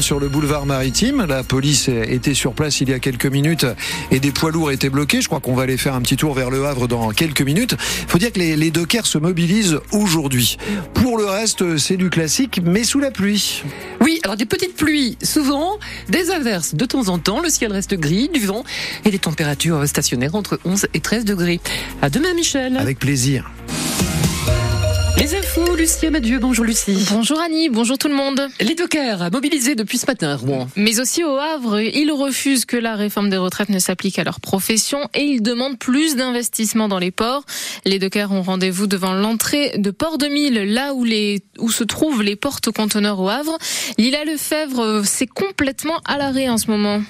Sur le boulevard maritime, la police était sur place il y a quelques minutes et des poids lourds étaient bloqués. Je crois qu'on va aller faire un petit tour vers le Havre dans quelques minutes. Il faut dire que les, les dockers se mobilisent aujourd'hui. Pour le reste, c'est du classique, mais sous la pluie. Oui, alors des petites pluies, souvent, des averses de temps en temps, le ciel reste gris, du vent et des températures stationnaires entre 11 et 13 degrés. À demain, Michel. Avec plaisir. Les infos, Lucie Amadieu. Bonjour Lucie. Bonjour Annie, bonjour tout le monde. Les dockers mobilisés depuis ce matin à Rouen. Mais aussi au Havre, ils refusent que la réforme des retraites ne s'applique à leur profession et ils demandent plus d'investissement dans les ports. Les dockers ont rendez-vous devant l'entrée de Port de Mille, là où, les, où se trouvent les portes conteneurs au Havre. Lila Lefebvre, c'est complètement à l'arrêt en ce moment.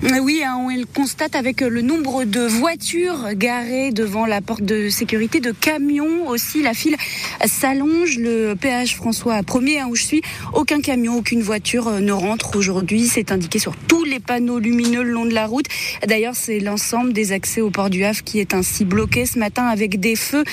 Oui, hein, on le constate avec le nombre de voitures garées devant la porte de sécurité, de camions aussi. La file s'allonge. Le péage François 1er, hein, où je suis, aucun camion, aucune voiture euh, ne rentre aujourd'hui. C'est indiqué sur tous les panneaux lumineux le long de la route. D'ailleurs, c'est l'ensemble des accès au port du Havre qui est ainsi bloqué ce matin avec des feux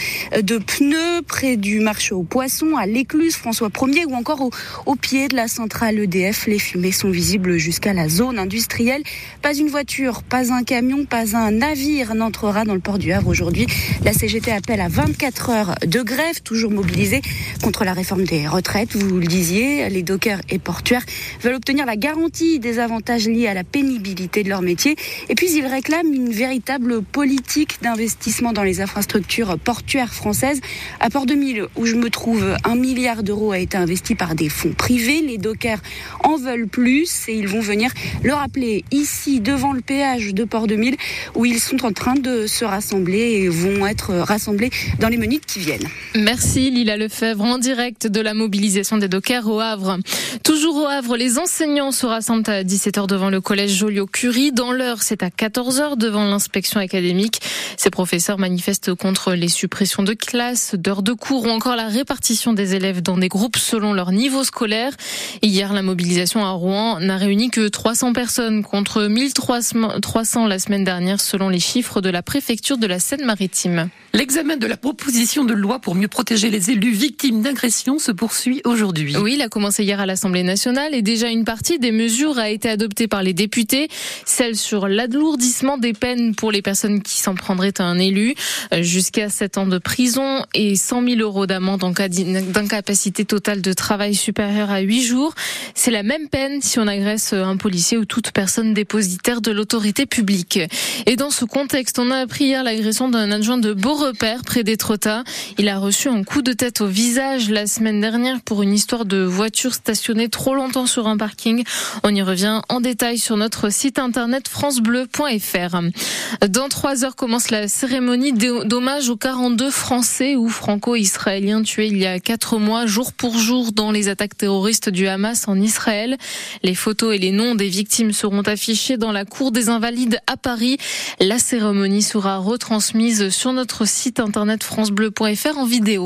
de pneus près du marché aux poissons, à l'écluse François 1er ou encore au, au pied de la centrale EDF. Les fumées sont visibles jusqu'à la zone industrielle. Pas une voiture, pas un camion, pas un navire n'entrera dans le port du Havre aujourd'hui. La CGT appelle à 24 heures de grève, toujours mobilisée contre la réforme des retraites. Vous le disiez, les dockers et portuaires veulent obtenir la garantie des avantages liés à la pénibilité de leur métier. Et puis ils réclament une véritable politique d'investissement dans les infrastructures portuaires françaises. À Port de Mille, où je me trouve, un milliard d'euros a été investi par des fonds privés. Les dockers en veulent plus et ils vont venir le rappeler ici devant le péage de Port de Mille où ils sont en train de se rassembler et vont être rassemblés dans les minutes qui viennent. Merci Lila Lefebvre en direct de la mobilisation des dockers au Havre. Toujours au Havre, les enseignants se rassemblent à 17h devant le collège Joliot-Curie. Dans l'heure, c'est à 14h devant l'inspection académique. Ces professeurs manifestent contre les suppressions de classes, d'heures de cours ou encore la répartition des élèves dans des groupes selon leur niveau scolaire. Hier, la mobilisation à Rouen n'a réuni que 300 personnes contre 1300 la semaine dernière selon les chiffres de la préfecture de la Seine-Maritime. L'examen de la proposition de loi pour mieux protéger les élus victimes d'agressions se poursuit aujourd'hui. Oui, il a commencé hier à l'Assemblée nationale et déjà une partie des mesures a été adoptée par les députés, celle sur l'alourdissement des peines pour les personnes qui s'en prendraient à un élu, jusqu'à 7 ans de prison et 100 000 euros d'amende en cas d'incapacité totale de travail supérieure à 8 jours. C'est la même peine si on agresse un policier ou toute personne de l'autorité publique. Et dans ce contexte, on a appris hier l'agression d'un adjoint de Beaurepaire près d'Étretat. Il a reçu un coup de tête au visage la semaine dernière pour une histoire de voiture stationnée trop longtemps sur un parking. On y revient en détail sur notre site internet francebleu.fr. Dans trois heures commence la cérémonie d'hommage aux 42 Français ou franco-israéliens tués il y a quatre mois, jour pour jour, dans les attaques terroristes du Hamas en Israël. Les photos et les noms des victimes seront affichés dans la cour des Invalides à Paris. La cérémonie sera retransmise sur notre site internet francebleu.fr en vidéo.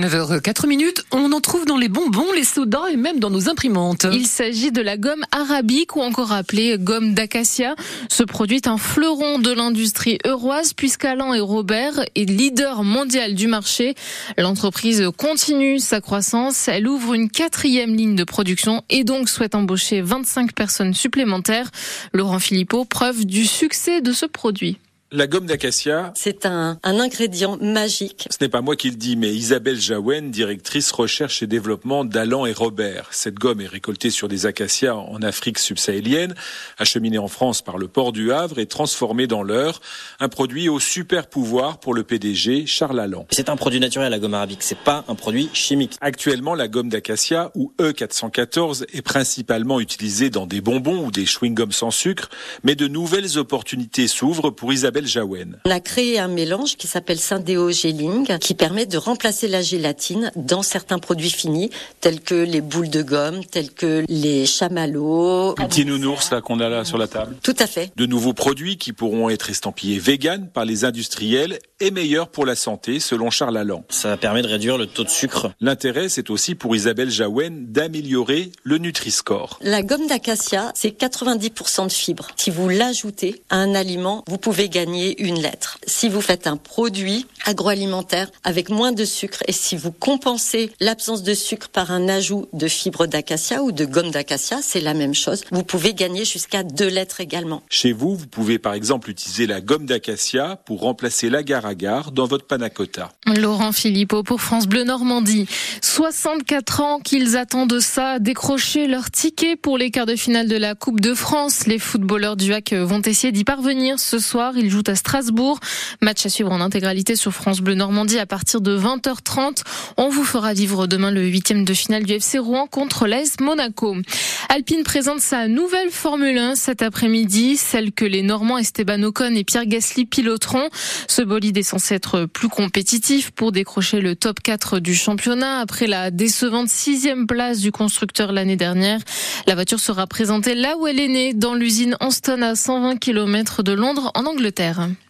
9h04 minutes, on en trouve dans les bonbons, les sodas et même dans nos imprimantes. Il s'agit de la gomme arabique ou encore appelée gomme d'acacia. Ce produit est un fleuron de l'industrie euroise puisqu'Alain et Robert est leader mondial du marché. L'entreprise continue sa croissance. Elle ouvre une quatrième ligne de production et donc souhaite embaucher 25 personnes supplémentaires. Laurent Philippot, preuve du succès de ce produit. La gomme d'acacia. C'est un, un, ingrédient magique. Ce n'est pas moi qui le dis, mais Isabelle Jaouen, directrice recherche et développement d'Alan et Robert. Cette gomme est récoltée sur des acacias en Afrique subsahélienne, acheminée en France par le port du Havre et transformée dans l'heure. Un produit au super pouvoir pour le PDG Charles Allan. C'est un produit naturel, la gomme arabique. C'est pas un produit chimique. Actuellement, la gomme d'acacia, ou E414, est principalement utilisée dans des bonbons ou des chewing-gums sans sucre, mais de nouvelles opportunités s'ouvrent pour Isabelle Jaouen. On a créé un mélange qui s'appelle Syndéo Gelling qui permet de remplacer la gélatine dans certains produits finis tels que les boules de gomme, tels que les chamallows. Nounours là qu'on a là sur la table. Tout à fait. De nouveaux produits qui pourront être estampillés vegan par les industriels et meilleurs pour la santé selon Charles Allan. Ça permet de réduire le taux de sucre. L'intérêt c'est aussi pour Isabelle Jaouen d'améliorer le Nutri-Score. La gomme d'acacia, c'est 90% de fibres. Si vous l'ajoutez à un aliment, vous pouvez gagner gagner une lettre. Si vous faites un produit agroalimentaire avec moins de sucre et si vous compensez l'absence de sucre par un ajout de fibres d'acacia ou de gomme d'acacia, c'est la même chose. Vous pouvez gagner jusqu'à deux lettres également. Chez vous, vous pouvez par exemple utiliser la gomme d'acacia pour remplacer l'agar-agar dans votre panna cotta. Laurent Philippot pour France Bleu Normandie. 64 ans qu'ils attendent ça, décrocher leur ticket pour les quarts de finale de la Coupe de France. Les footballeurs du HAC vont essayer d'y parvenir ce soir. Ils jouent à Strasbourg. Match à suivre en intégralité sur France Bleu Normandie à partir de 20h30. On vous fera vivre demain le huitième de finale du FC Rouen contre l'AS Monaco. Alpine présente sa nouvelle Formule 1 cet après-midi, celle que les Normands Esteban Ocon et Pierre Gasly piloteront. Ce bolide est censé être plus compétitif pour décrocher le top 4 du championnat après la décevante sixième place du constructeur l'année dernière. La voiture sera présentée là où elle est née, dans l'usine Anston à 120 km de Londres en Angleterre. Terre